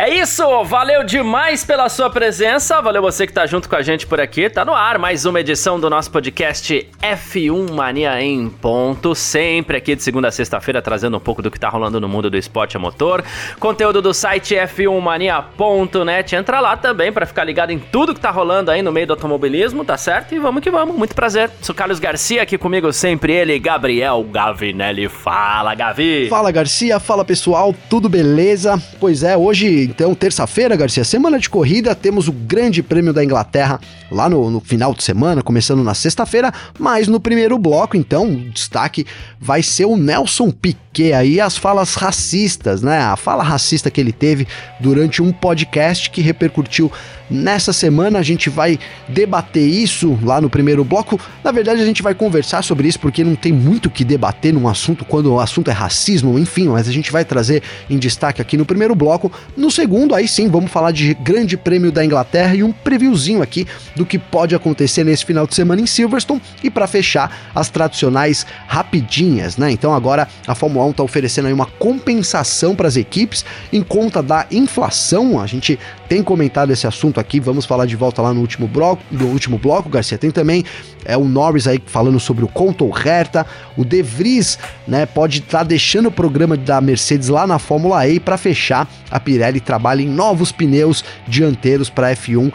É isso, valeu demais pela sua presença, valeu você que tá junto com a gente por aqui. Tá no ar mais uma edição do nosso podcast F1 Mania em ponto, sempre aqui de segunda a sexta-feira trazendo um pouco do que tá rolando no mundo do esporte a motor. Conteúdo do site f1mania.net. Entra lá também para ficar ligado em tudo que tá rolando aí no meio do automobilismo, tá certo? E vamos que vamos, muito prazer. Sou Carlos Garcia aqui comigo sempre ele, Gabriel Gavinelli. Fala, Gavi. Fala, Garcia, fala pessoal, tudo beleza? Pois é, hoje então, terça-feira, Garcia, semana de corrida, temos o Grande Prêmio da Inglaterra lá no, no final de semana, começando na sexta-feira, mas no primeiro bloco, então, o destaque vai ser o Nelson Piquet aí, as falas racistas, né? A fala racista que ele teve durante um podcast que repercutiu Nessa semana a gente vai debater isso lá no primeiro bloco. Na verdade, a gente vai conversar sobre isso porque não tem muito o que debater num assunto quando o assunto é racismo, enfim, mas a gente vai trazer em destaque aqui no primeiro bloco. No segundo, aí sim, vamos falar de Grande Prêmio da Inglaterra e um previewzinho aqui do que pode acontecer nesse final de semana em Silverstone. E para fechar, as tradicionais rapidinhas, né? Então agora a Fórmula 1 está oferecendo aí uma compensação para as equipes em conta da inflação. A gente tem comentado esse assunto aqui, vamos falar de volta lá no último bloco, no último bloco, Garcia. Tem também é o Norris aí falando sobre o Conto Herta, o De Vries, né, pode estar tá deixando o programa da Mercedes lá na Fórmula E para fechar, a Pirelli trabalha em novos pneus dianteiros para F1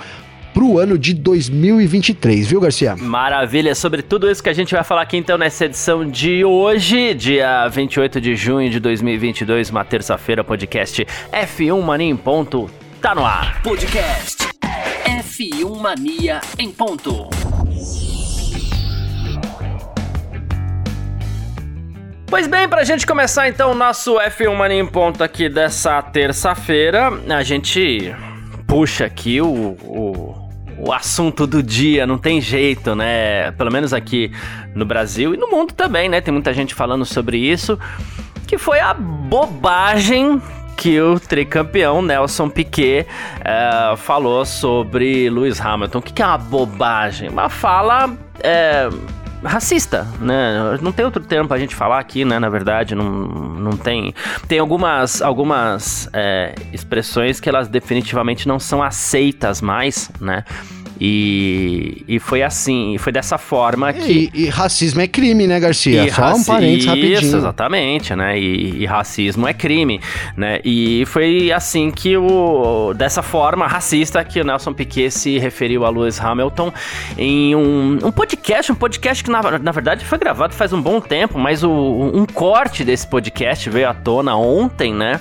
pro ano de 2023, viu, Garcia? Maravilha, sobre tudo isso que a gente vai falar aqui então nessa edição de hoje, dia 28 de junho de 2022, uma terça-feira, podcast F1 Mania em ponto, tá no ar. Podcast F1 Mania em ponto. Pois bem, pra gente começar então o nosso F1 Mania em ponto aqui dessa terça-feira, a gente puxa aqui o, o o assunto do dia, não tem jeito, né? Pelo menos aqui no Brasil e no mundo também, né? Tem muita gente falando sobre isso, que foi a bobagem que o tricampeão Nelson Piquet uh, falou sobre Lewis Hamilton. O que, que é uma bobagem? Uma fala. É, racista, né? Não tem outro termo pra gente falar aqui, né? Na verdade, não, não tem. Tem algumas, algumas é, expressões que elas definitivamente não são aceitas mais, né? E, e foi assim, foi dessa forma que. E, e racismo é crime, né, Garcia? Só raci... um parênteses rapidinho. Isso, exatamente, né? E, e, racismo é crime, né? E foi assim que o. dessa forma racista que o Nelson Piquet se referiu a Lewis Hamilton em um, um podcast, um podcast que na, na verdade foi gravado faz um bom tempo, mas o, um corte desse podcast veio à tona ontem, né?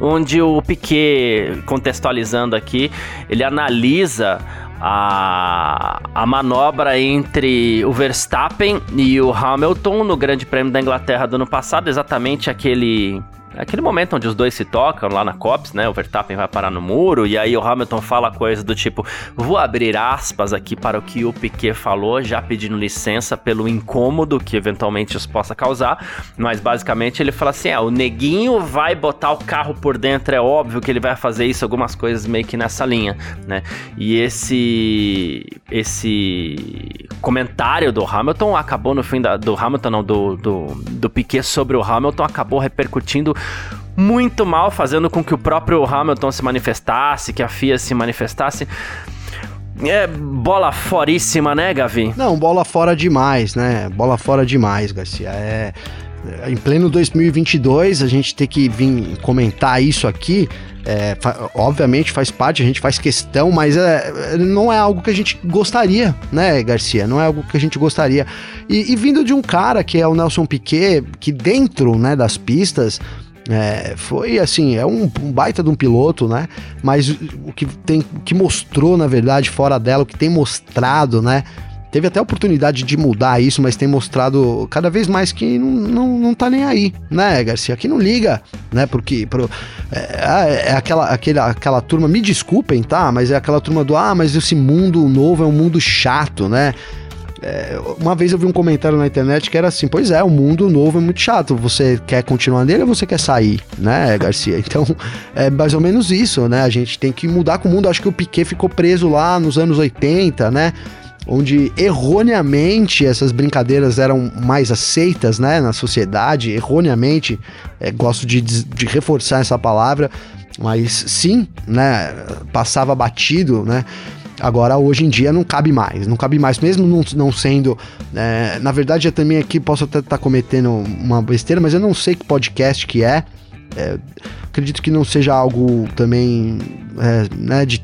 onde o Piquet, contextualizando aqui, ele analisa a, a manobra entre o Verstappen e o Hamilton no Grande Prêmio da Inglaterra do ano passado, exatamente aquele Aquele momento onde os dois se tocam lá na COPS, né? O Verstappen vai parar no muro e aí o Hamilton fala coisa do tipo: vou abrir aspas aqui para o que o Piquet falou, já pedindo licença pelo incômodo que eventualmente isso possa causar. Mas basicamente ele fala assim: é, o neguinho vai botar o carro por dentro, é óbvio que ele vai fazer isso, algumas coisas meio que nessa linha, né? E esse esse comentário do Hamilton acabou no fim da, do Hamilton, não, do, do, do Piquet sobre o Hamilton, acabou repercutindo muito mal, fazendo com que o próprio Hamilton se manifestasse, que a FIA se manifestasse. É bola foríssima, né, Gavi? Não, bola fora demais, né? Bola fora demais, Garcia. É, em pleno 2022, a gente tem que vir comentar isso aqui. É, obviamente faz parte, a gente faz questão, mas é, não é algo que a gente gostaria, né, Garcia? Não é algo que a gente gostaria. E, e vindo de um cara que é o Nelson Piquet, que dentro né, das pistas é, foi assim, é um, um, baita de um piloto, né? Mas o que tem, o que mostrou, na verdade, fora dela, o que tem mostrado, né? Teve até a oportunidade de mudar isso, mas tem mostrado cada vez mais que não, não, não tá nem aí, né, Garcia? Que não liga, né? Porque pro, é, é, aquela, aquela, aquela turma, me desculpem, tá? Mas é aquela turma do, ah, mas esse mundo novo é um mundo chato, né? É, uma vez eu vi um comentário na internet que era assim: pois é, o mundo novo é muito chato. Você quer continuar nele ou você quer sair, né, Garcia? Então é mais ou menos isso, né? A gente tem que mudar com o mundo. Acho que o Piquet ficou preso lá nos anos 80, né? Onde erroneamente essas brincadeiras eram mais aceitas né, na sociedade, erroneamente, é, gosto de, de reforçar essa palavra, mas sim, né, passava batido, né? Agora, hoje em dia, não cabe mais. Não cabe mais, mesmo não, não sendo. É, na verdade, eu também aqui posso até estar tá cometendo uma besteira, mas eu não sei que podcast que é. é acredito que não seja algo também. É, né, de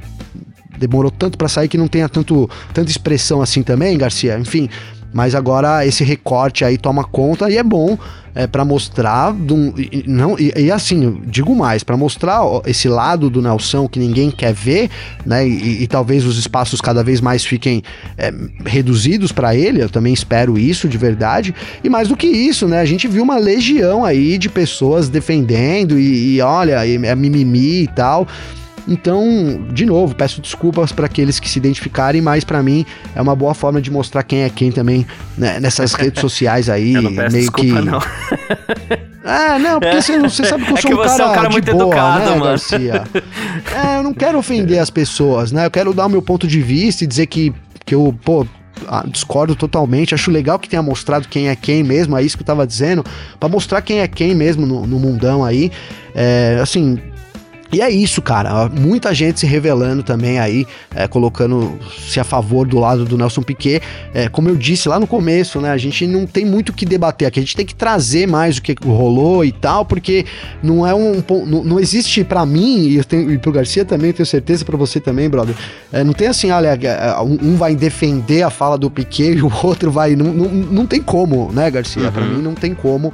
demorou tanto para sair que não tenha tanto, tanta expressão assim também, Garcia. Enfim, mas agora esse recorte aí toma conta e é bom é, para mostrar um, e, não e, e, assim digo mais para mostrar esse lado do Nelson que ninguém quer ver né e, e talvez os espaços cada vez mais fiquem é, reduzidos para ele eu também espero isso de verdade. E mais do que isso né a gente viu uma legião aí de pessoas defendendo e, e olha é mimimi e tal então, de novo, peço desculpas para aqueles que se identificarem, mas para mim é uma boa forma de mostrar quem é quem também né, nessas redes sociais aí, eu não peço meio desculpa, que. Não. É, não, porque você, você sabe que eu É sou que um cara, é um cara de muito boa, educado, né, mano. Garcia? É, eu não quero ofender as pessoas, né? Eu quero dar o meu ponto de vista e dizer que, que eu, pô, ah, discordo totalmente. Acho legal que tenha mostrado quem é quem mesmo, é isso que eu tava dizendo, para mostrar quem é quem mesmo no, no mundão aí. É, assim, e é isso, cara. Muita gente se revelando também aí, é, colocando-se a favor do lado do Nelson Piquet. É, como eu disse lá no começo, né? A gente não tem muito o que debater aqui. A gente tem que trazer mais o que rolou e tal, porque não é um. Não, não existe para mim, e, eu tenho, e pro Garcia também, tenho certeza para você também, brother. É, não tem assim, olha, é, um, um vai defender a fala do Piquet e o outro vai. Não, não, não tem como, né, Garcia? Uhum. Pra mim não tem como.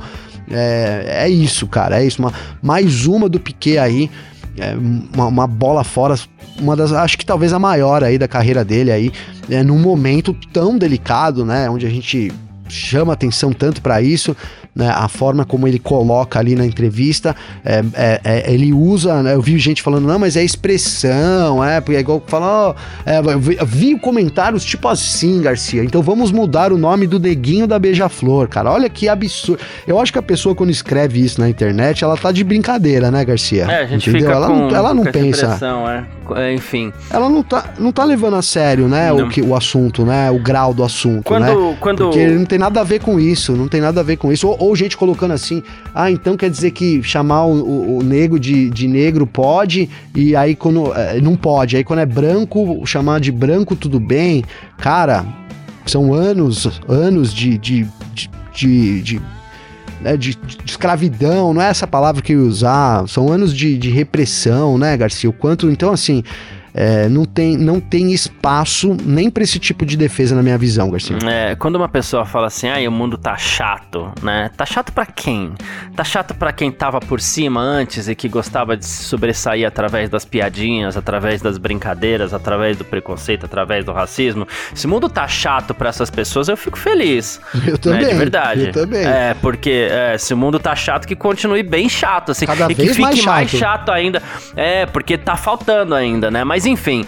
É, é isso, cara. É isso. Uma, mais uma do Piquet aí é, uma, uma, bola fora, uma das, acho que talvez a maior aí da carreira dele aí, é, num momento tão delicado, né, onde a gente chama atenção tanto para isso, né, a forma como ele coloca ali na entrevista, é, é, é, ele usa, né, eu vi gente falando, não, mas é expressão, é, porque é igual falar, é, eu vi, vi comentários tipo assim, Garcia, então vamos mudar o nome do neguinho da Beija-Flor, cara, olha que absurdo. Eu acho que a pessoa quando escreve isso na internet, ela tá de brincadeira, né, Garcia? É, a gente Entendeu? fica ela com, não, ela não pensa, impressão, é. É, Enfim. ela não tá, não tá levando a sério, né, Não. o, que, o assunto, né, o grau do assunto, Quando, né? quando Porque não tem nada a ver com isso, não tem nada a ver com isso. Ou, ou gente colocando assim, ah, então quer dizer que chamar o, o, o negro de, de negro pode, e aí quando. eh, não pode. Aí quando é branco, chamar de branco tudo bem. Cara, são anos, anos de, de, de, de né, de, de escravidão, não é essa palavra que eu ia usar, são anos de, de repressão, né, Garcia? O quanto, então, assim, é, não, tem, não tem espaço nem para esse tipo de defesa na minha visão, Garcia. É, quando uma pessoa fala assim, ai, o mundo tá chato, né? Tá chato pra quem? Tá chato pra quem tava por cima antes e que gostava de se sobressair através das piadinhas, através das brincadeiras, através do preconceito, através do racismo. Se o mundo tá chato pra essas pessoas, eu fico feliz. Eu também. Né? De verdade. Eu também. É, porque é, se o mundo tá chato, que continue bem chato, assim. Cada e que fique mais mais chato. chato ainda. É, porque tá faltando ainda, né? Mas enfim,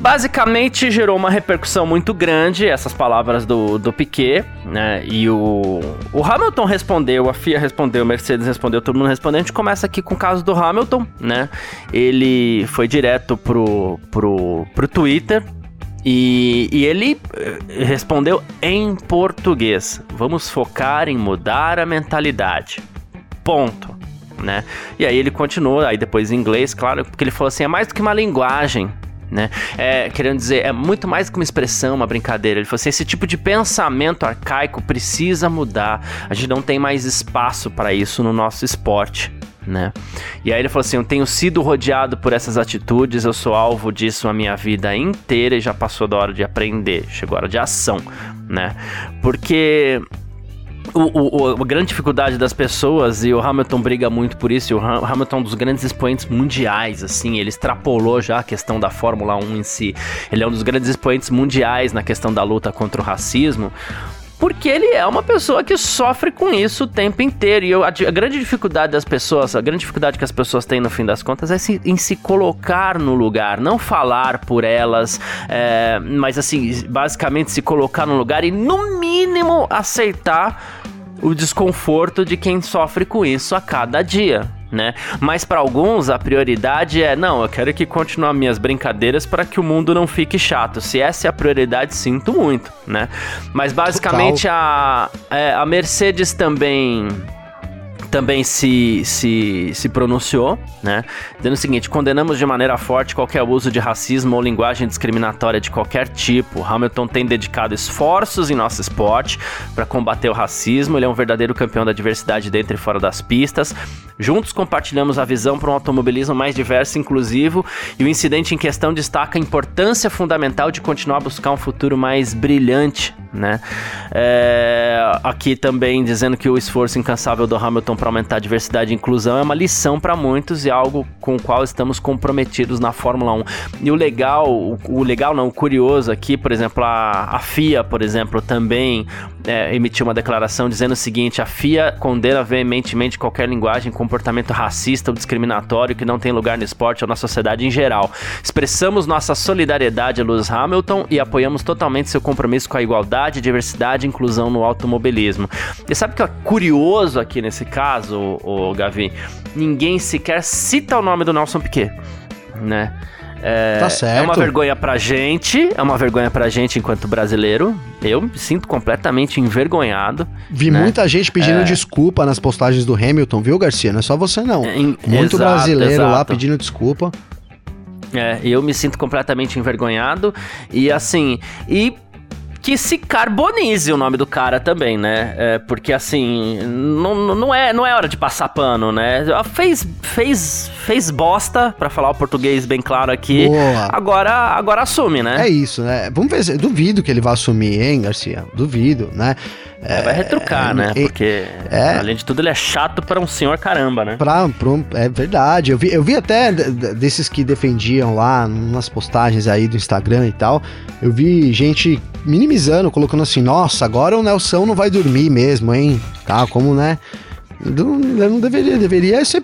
basicamente gerou uma repercussão muito grande essas palavras do, do Piquet, né? E o, o Hamilton respondeu, a FIA respondeu, Mercedes respondeu, todo mundo respondeu. A gente começa aqui com o caso do Hamilton, né? Ele foi direto pro, pro, pro Twitter, e, e ele eh, respondeu em português: vamos focar em mudar a mentalidade. Ponto. Né? E aí ele continuou, aí depois em inglês, claro, porque ele falou assim: é mais do que uma linguagem. Né? É, querendo dizer, é muito mais que uma expressão, uma brincadeira. Ele falou assim: esse tipo de pensamento arcaico precisa mudar. A gente não tem mais espaço para isso no nosso esporte. Né? E aí ele falou assim: Eu tenho sido rodeado por essas atitudes, eu sou alvo disso a minha vida inteira e já passou da hora de aprender, chegou a hora de ação, né? Porque o, o- a grande dificuldade das pessoas, e o Hamilton briga muito por isso, e o Ham- Hamilton é um dos grandes expoentes mundiais, assim, ele extrapolou já a questão da Fórmula 1 em si. Ele é um dos grandes expoentes mundiais na questão da luta contra o racismo. Porque ele é uma pessoa que sofre com isso o tempo inteiro. E eu, a, a, grande dificuldade das pessoas, a grande dificuldade que as pessoas têm no fim das contas é se, em se colocar no lugar, não falar por elas, é, mas assim, basicamente se colocar no lugar e no mínimo aceitar o desconforto de quem sofre com isso a cada dia né? Mas para alguns a prioridade é, não, eu quero que continue minhas brincadeiras para que o mundo não fique chato. Se essa é a prioridade, sinto muito, né? Mas basicamente a, é, a Mercedes também também se, se, se pronunciou, né? Dizendo o seguinte: condenamos de maneira forte qualquer uso de racismo ou linguagem discriminatória de qualquer tipo. Hamilton tem dedicado esforços em nosso esporte para combater o racismo. Ele é um verdadeiro campeão da diversidade dentro e fora das pistas. Juntos compartilhamos a visão para um automobilismo mais diverso e inclusivo. E o incidente em questão destaca a importância fundamental de continuar a buscar um futuro mais brilhante, né? É, aqui também dizendo que o esforço incansável do Hamilton para aumentar a diversidade e inclusão é uma lição para muitos e algo com o qual estamos comprometidos na Fórmula 1. E o legal, o, o legal não, o curioso aqui, por exemplo, a, a FIA, por exemplo, também é, emitiu uma declaração dizendo o seguinte: a FIA condena veementemente qualquer linguagem, comportamento racista ou discriminatório que não tem lugar no esporte ou na sociedade em geral. Expressamos nossa solidariedade a Lewis Hamilton e apoiamos totalmente seu compromisso com a igualdade, diversidade e inclusão no automobilismo. E sabe o que é curioso aqui nesse caso? o, Gavi, ninguém sequer cita o nome do Nelson Piquet, né? É, tá certo. é uma vergonha pra gente, é uma vergonha pra gente enquanto brasileiro. Eu me sinto completamente envergonhado. Vi né? muita gente pedindo é... desculpa nas postagens do Hamilton, viu, Garcia? Não é só você, não. É, Muito exato, brasileiro exato. lá pedindo desculpa. É, eu me sinto completamente envergonhado. E assim, e que se carbonize o nome do cara também, né? É, porque assim, não, não, é, não é hora de passar pano, né? Fez, fez, fez bosta, para falar o português bem claro aqui. Boa. Agora, agora assume, né? É isso, né? Vamos ver, duvido que ele vá assumir, hein, Garcia? Duvido, né? É, vai retrucar, é, né? É, Porque, além de tudo, ele é chato para um senhor caramba, né? Pra, pra um, é verdade. Eu vi, eu vi até desses que defendiam lá, nas postagens aí do Instagram e tal, eu vi gente minimizando, colocando assim, nossa, agora o Nelson não vai dormir mesmo, hein? Tá, como, né? Não, não deveria, deveria ser,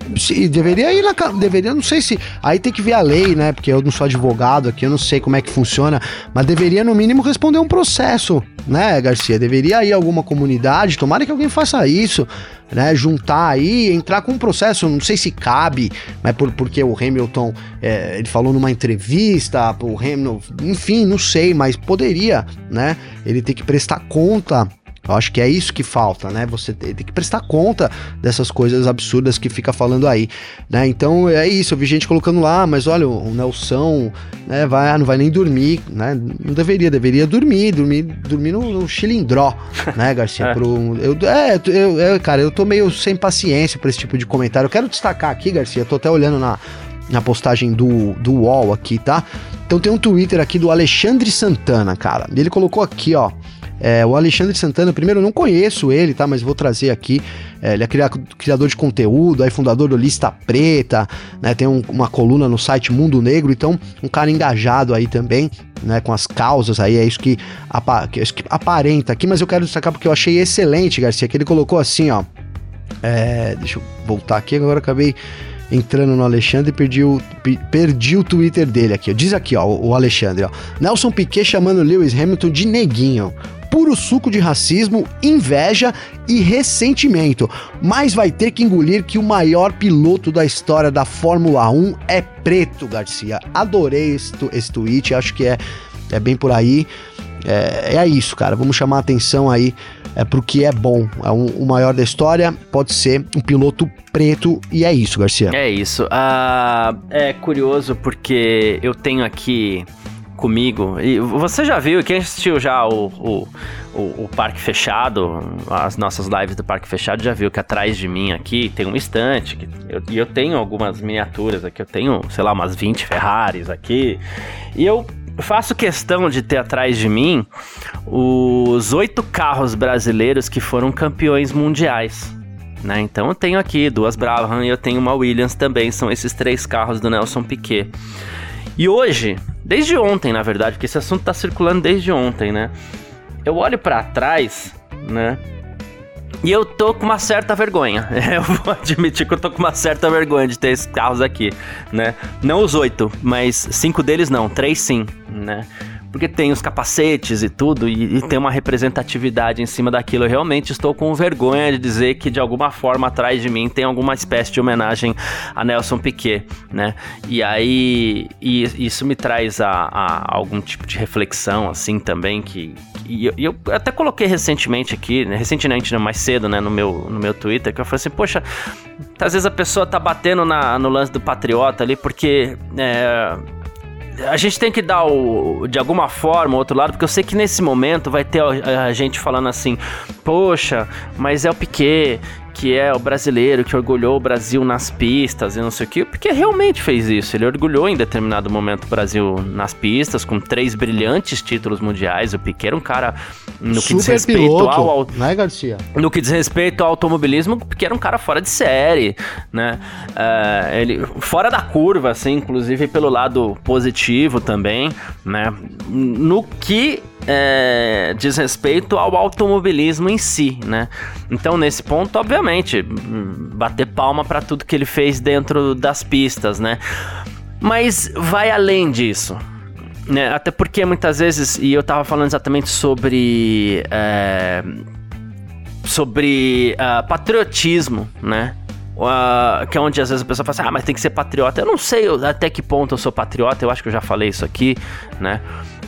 deveria ir na, deveria, não sei se, aí tem que ver a lei, né, porque eu não sou advogado aqui, eu não sei como é que funciona, mas deveria no mínimo responder um processo, né, Garcia, deveria ir alguma comunidade, tomara que alguém faça isso, né, juntar aí, entrar com um processo, não sei se cabe, mas por, porque o Hamilton, é, ele falou numa entrevista, o Hamilton, enfim, não sei, mas poderia, né, ele ter que prestar conta eu acho que é isso que falta, né? Você tem que prestar conta dessas coisas absurdas que fica falando aí, né? Então é isso, eu vi gente colocando lá, mas olha, o Nelson, né, vai, ah, não vai nem dormir, né? Não deveria, deveria dormir, dormir, dormir no, no chilindró, né, Garcia? é. Pro, eu, é, eu, eu, cara, eu tô meio sem paciência para esse tipo de comentário. Eu quero destacar aqui, Garcia, eu tô até olhando na, na postagem do, do UOL aqui, tá? Então tem um Twitter aqui do Alexandre Santana, cara. Ele colocou aqui, ó. É, o Alexandre Santana, primeiro, eu não conheço ele, tá? Mas vou trazer aqui. É, ele é criador de conteúdo, aí fundador do Lista Preta, né? Tem um, uma coluna no site Mundo Negro, então um cara engajado aí também, né? Com as causas aí, é isso que, apa que, é isso que aparenta aqui, mas eu quero destacar porque eu achei excelente, Garcia, que ele colocou assim, ó. É, deixa eu voltar aqui, agora acabei entrando no Alexandre perdi o, perdi o Twitter dele aqui. Diz aqui, ó, o Alexandre, ó. Nelson Piquet chamando Lewis Hamilton de neguinho puro suco de racismo, inveja e ressentimento. Mas vai ter que engolir que o maior piloto da história da Fórmula 1 é preto, Garcia. Adorei esse, esse tweet, acho que é, é bem por aí. É, é isso, cara. Vamos chamar a atenção aí é, pro que é bom. É um, o maior da história pode ser um piloto preto e é isso, Garcia. É isso. Uh, é curioso porque eu tenho aqui comigo. E você já viu, quem assistiu já o, o, o, o, Parque Fechado, as nossas lives do Parque Fechado, já viu que atrás de mim aqui tem uma estante. Que eu, e eu tenho algumas miniaturas aqui, eu tenho, sei lá, umas 20 Ferraris aqui. E eu faço questão de ter atrás de mim os oito carros brasileiros que foram campeões mundiais. Né? Então eu tenho aqui duas Brabham e eu tenho uma Williams também, são esses três carros do Nelson Piquet. E hoje, desde ontem, na verdade, porque esse assunto tá circulando desde ontem, né? Eu olho para trás né? E eu tô com uma certa vergonha. Eu vou admitir que eu tô com uma certa vergonha de ter esses carros aqui, né? Não os oito, mas cinco deles não, três sim, né? Porque tem os capacetes e tudo, e, e, tem uma representatividade em cima daquilo. Eu realmente estou com vergonha de dizer que de alguma forma atrás de mim tem alguma espécie de homenagem a Nelson Piquet, né? E aí e isso me traz a, a, algum tipo de reflexão, assim, também, que. E eu, eu, até coloquei recentemente aqui, né? recentemente, né, mais cedo, né, no meu, no meu Twitter, que eu falei assim, poxa, às vezes a pessoa tá batendo na, no lance do patriota ali, porque. É, a gente tem que dar o, de alguma forma o outro lado, porque eu sei que nesse momento vai ter a, a gente falando assim, poxa, mas é o Piquet, que é o brasileiro que orgulhou o Brasil nas pistas e não sei o que, porque realmente fez isso. Ele orgulhou em determinado momento o Brasil nas pistas, com três brilhantes títulos mundiais. O Piquet era um cara, no que diz respeito piloto, ao. Né, Garcia? No que diz respeito ao automobilismo, o Piquet era um cara fora de série, né? Uh, ele, fora da curva, assim, inclusive pelo lado positivo também, né? No que é, diz respeito ao automobilismo em si, né? Então, nesse ponto, obviamente, bater palma para tudo que ele fez dentro das pistas, né? Mas vai além disso. Né? Até porque muitas vezes, e eu tava falando exatamente sobre. É, sobre uh, patriotismo, né? Uh, que é onde às vezes a pessoa fala assim, ah, mas tem que ser patriota. Eu não sei até que ponto eu sou patriota, eu acho que eu já falei isso aqui, né?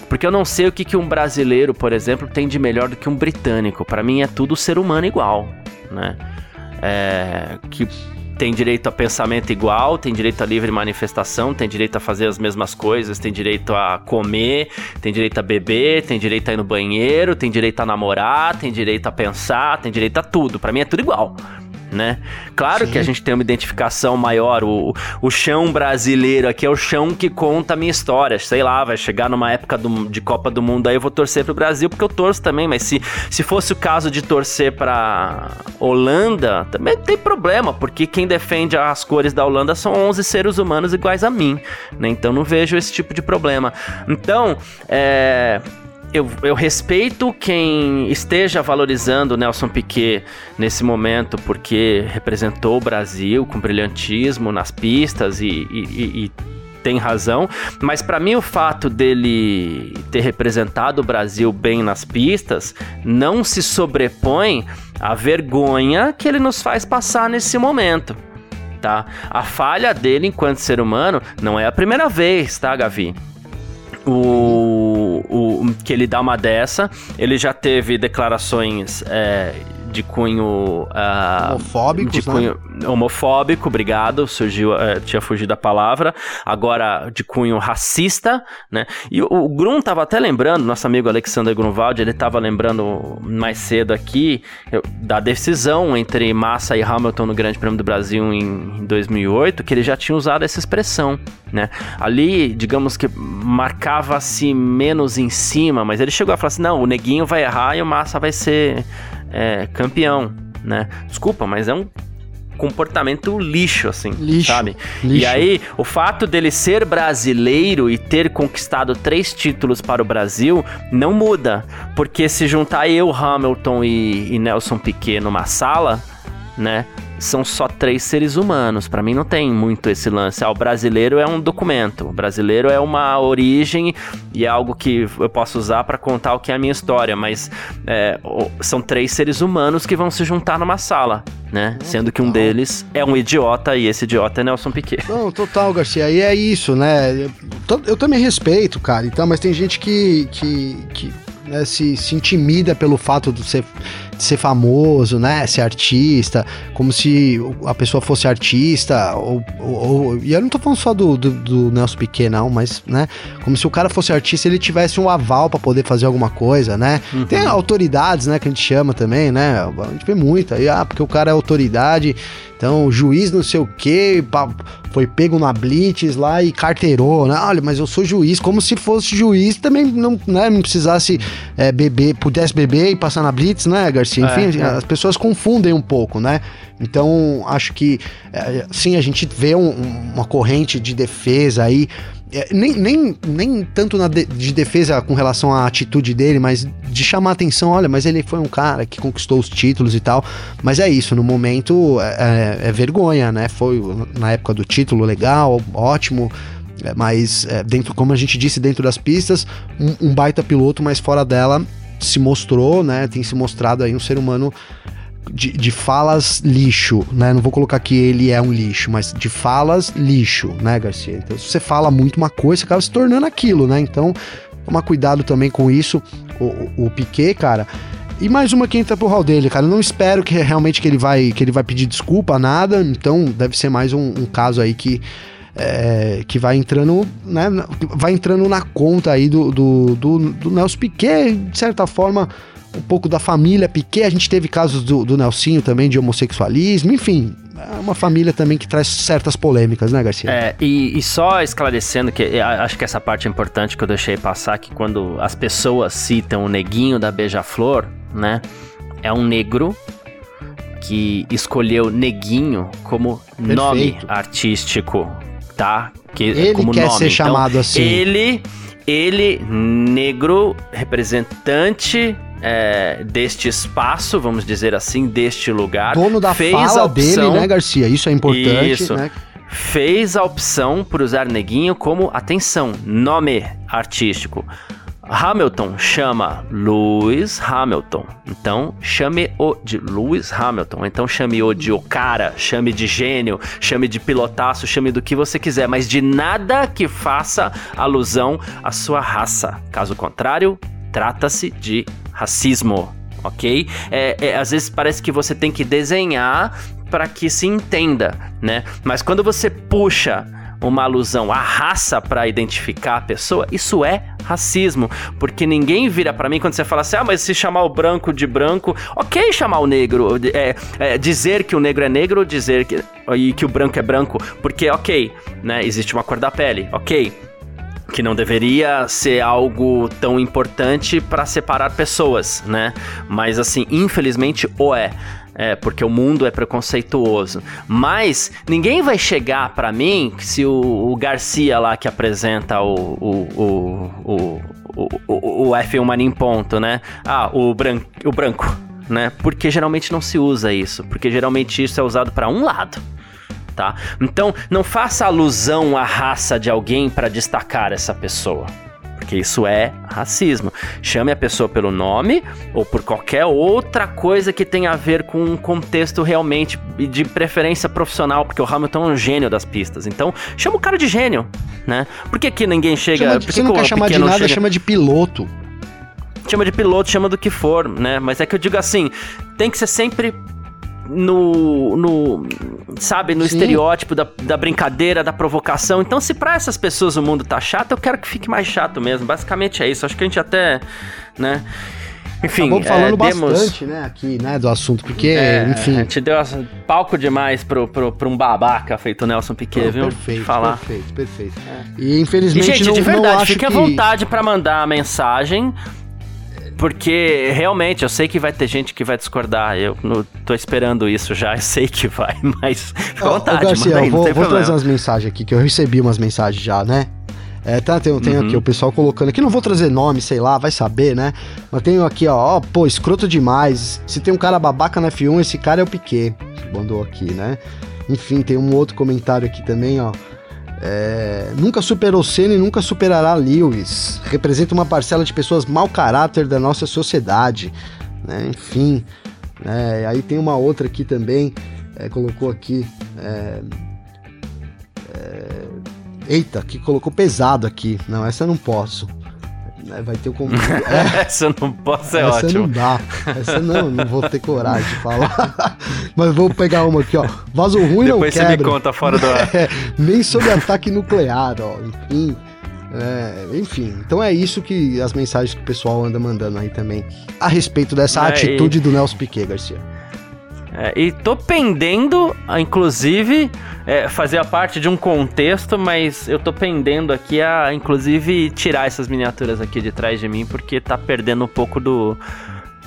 Porque eu não sei o que, que um brasileiro, por exemplo, tem de melhor do que um britânico. Para mim é tudo ser humano igual, né? É, que tem direito a pensamento igual, tem direito a livre manifestação, tem direito a fazer as mesmas coisas, tem direito a comer, tem direito a beber, tem direito a ir no banheiro, tem direito a namorar, tem direito a pensar, tem direito a tudo. Para mim é tudo igual né? Claro Sim. que a gente tem uma identificação maior. O, o chão brasileiro aqui é o chão que conta a minha história. Sei lá, vai chegar numa época do, de Copa do Mundo aí eu vou torcer pro Brasil, porque eu torço também. Mas se, se fosse o caso de torcer pra Holanda, também tem problema, porque quem defende as cores da Holanda são 11 seres humanos iguais a mim, né? Então não vejo esse tipo de problema. Então, é eu, eu, respeito quem esteja valorizando Nelson Piquet nesse momento, porque representou o Brasil com brilhantismo nas pistas e, e, e tem razão, mas para mim o fato dele ter representado o Brasil bem nas pistas não se sobrepõe à vergonha que ele nos faz passar nesse momento. Tá? A falha dele enquanto ser humano não é a primeira vez, tá, Gavi? O, o, que ele dá uma dessa. Ele já teve declarações é, de cunho. Uh, homofóbico, de cunho né? homofóbico, obrigado. Surgiu, uh, tinha fugido a palavra. Agora de cunho racista, né? E o, o Grum tava até lembrando, nosso amigo Alexander Grunwald, ele tava lembrando mais cedo aqui eu, da decisão entre Massa e Hamilton no Grande Prêmio do Brasil em, em 2008, que ele já tinha usado essa expressão, né? Ali, digamos que marcava-se menos em cima, mas ele chegou a falar assim: não, o neguinho vai errar e o Massa vai ser é, campeão, né? Desculpa, mas é um comportamento lixo, assim, lixo, sabe? Lixo. E aí, o fato dele ser brasileiro e ter conquistado três títulos para o Brasil não muda, porque se juntar eu, Hamilton e, e Nelson Piquet numa sala, né? São só três seres humanos. Para mim não tem muito esse lance. Ah, o brasileiro é um documento. O brasileiro é uma origem e é algo que eu posso usar para contar o que é a minha história. Mas é, são três seres humanos que vão se juntar numa sala, né? Sendo que um deles é um idiota e esse idiota é Nelson Piquet. Não, total, Garcia. E é isso, né? Eu, eu também respeito, cara. Então, mas tem gente que, que, que né, se, se intimida pelo fato de ser ser famoso, né? Ser artista, como se a pessoa fosse artista, ou, ou, e eu não tô falando só do, do, do, Nelson Piquet, não, mas, né? Como se o cara fosse artista ele tivesse um aval para poder fazer alguma coisa, né? Uhum. Tem autoridades, né? Que a gente chama também, né? A gente vê muito aí, ah, porque o cara é autoridade, então, juiz não sei o que, foi pego na blitz lá e carteirou, né? Olha, mas eu sou juiz, como se fosse juiz também não, né, não precisasse é, beber, pudesse beber e passar na blitz, né, Garcia? Enfim, é, é. as pessoas confundem um pouco, né? Então, acho que, é, sim, a gente vê um, uma corrente de defesa aí é, nem, nem, nem tanto na de, de, defesa com relação à atitude dele, mas de chamar atenção, olha, mas ele foi um cara que conquistou os títulos e tal. Mas é isso, no momento é, é, é vergonha, né? Foi na época do título legal, ótimo. É, mas é, dentro, como a gente disse, dentro das pistas, um, um baita piloto, mas fora dela se mostrou, né? Tem se mostrado aí um ser humano de, de, falas lixo, né? Não vou colocar que ele é um lixo, mas de falas lixo, né, Garcia? Então, se você fala muito uma coisa, você acaba se tornando aquilo, né? Então, tomar cuidado também com isso. O, o, o Piquet, cara. E mais uma que entra pro hall dele, cara. Eu não espero que realmente que ele vai que ele vai pedir desculpa, nada. Então, deve ser mais um, um caso aí que é, que vai entrando, né, vai entrando na conta aí do, do, do, do Nelson Piquet, de certa forma, um pouco da família Piquet. A gente teve casos do, do Nelsinho também de homossexualismo, enfim. É uma família também que traz certas polêmicas, né, Garcia? É, e, e só esclarecendo que acho que essa parte é importante que eu deixei passar, que quando as pessoas citam o neguinho da Beija-Flor, né, é um negro que escolheu neguinho como Perfeito. nome artístico, tá? Que, ele como quer nome. ser então, chamado assim. Ele, ele, negro, representante é, deste espaço, vamos dizer assim, deste lugar. Dono da fez fala a opção, dele, né, Garcia? Isso é importante, isso, né? Fez a opção por usar neguinho como, atenção, nome artístico. Hamilton chama Lewis Hamilton. Então chame-o de Lewis Hamilton. Então chame-o de o cara, chame de gênio, chame de pilotaço, chame do que você quiser, mas de nada que faça alusão à sua raça. Caso contrário, trata-se de racismo, ok? É, é, às vezes parece que você tem que desenhar para que se entenda, né? Mas quando você puxa uma alusão à raça para identificar a pessoa, isso é racismo, porque ninguém vira para mim quando você fala assim, ah, mas se chamar o branco de branco, ok chamar o negro, é, é, dizer que o negro é negro, dizer que, e que o branco é branco, porque ok, né, existe uma cor da pele, ok, que não deveria ser algo tão importante para separar pessoas, né? Mas assim, infelizmente o é. É, porque o mundo é preconceituoso. Mas ninguém vai chegar para mim se o, o, Garcia lá que apresenta o, o, o, o, o F1 Mania em ponto, né? Ah, o, bran o branco, né? Porque geralmente não se usa isso. Porque geralmente isso é usado para um lado. Tá? Então, não faça alusão à raça de alguém para destacar essa pessoa porque isso é racismo. Chame a pessoa pelo nome ou por qualquer outra coisa que tenha a ver com um contexto realmente de preferência profissional, porque o Hamilton é um gênio das pistas. Então, chama o cara de gênio, né? Por que, que ninguém chega... Chama de, você não quer chamar de nada, chega... chama de piloto. Chama de piloto, chama do que for, né? Mas é que eu digo assim, tem que ser sempre no, no sabe, no Sim. estereótipo da, da brincadeira, da provocação. Então, se para essas pessoas o mundo tá chato, eu quero que fique mais chato mesmo. Basicamente é isso. Acho que a gente até, né? Enfim, Acabou falando é, demos... bastante, né, aqui, né, do assunto, porque, é, enfim... A gente deu palco demais pro, pro, pro um babaca feito Nelson Piquet, viu? Perfeito, Falar. perfeito, perfeito. É. E, infelizmente, e, gente, não, de verdade, fique que... à vontade para mandar a mensagem porque realmente eu sei que vai ter gente que vai discordar. Eu não, tô esperando isso já, eu sei que vai, mas fica à vontade. Ô, Garcia, aí, vou, vou trazer umas mensagens aqui, que eu recebi umas mensagens já, né? É, tá, tem, tem uhum. aqui o pessoal colocando aqui, não vou trazer nome, sei lá, vai saber, né? Mas tem aqui, ó, ó, pô, escroto demais. Se tem um cara babaca na F1, esse cara é o Piquet. Mandou aqui, né? Enfim, tem um outro comentário aqui também, ó. É, nunca superou Senna e nunca superará Lewis. Representa uma parcela de pessoas mau caráter da nossa sociedade. Né? Enfim. É, aí tem uma outra aqui também. É, colocou aqui. É, é, eita, que colocou pesado aqui. Não, essa eu não posso. Né, vai ter o como. É. Essa não posso, é Essa ótimo. não dá. Essa não, não vou ter coragem de falar. Mas vou pegar uma aqui, ó. Vaso ruim Depois não quebra. Depois você me conta fora do ar. É, nem sobre ataque nuclear, ó. Enfim. É, enfim, então é isso que as mensagens que o pessoal anda mandando aí também a respeito dessa é, atitude e... do Nelson Piquet, Garcia. É, e tô pendendo, inclusive, é, fazer a parte de um contexto, mas eu tô pendendo aqui a, inclusive, tirar essas miniaturas aqui de trás de mim, porque tá perdendo um pouco do,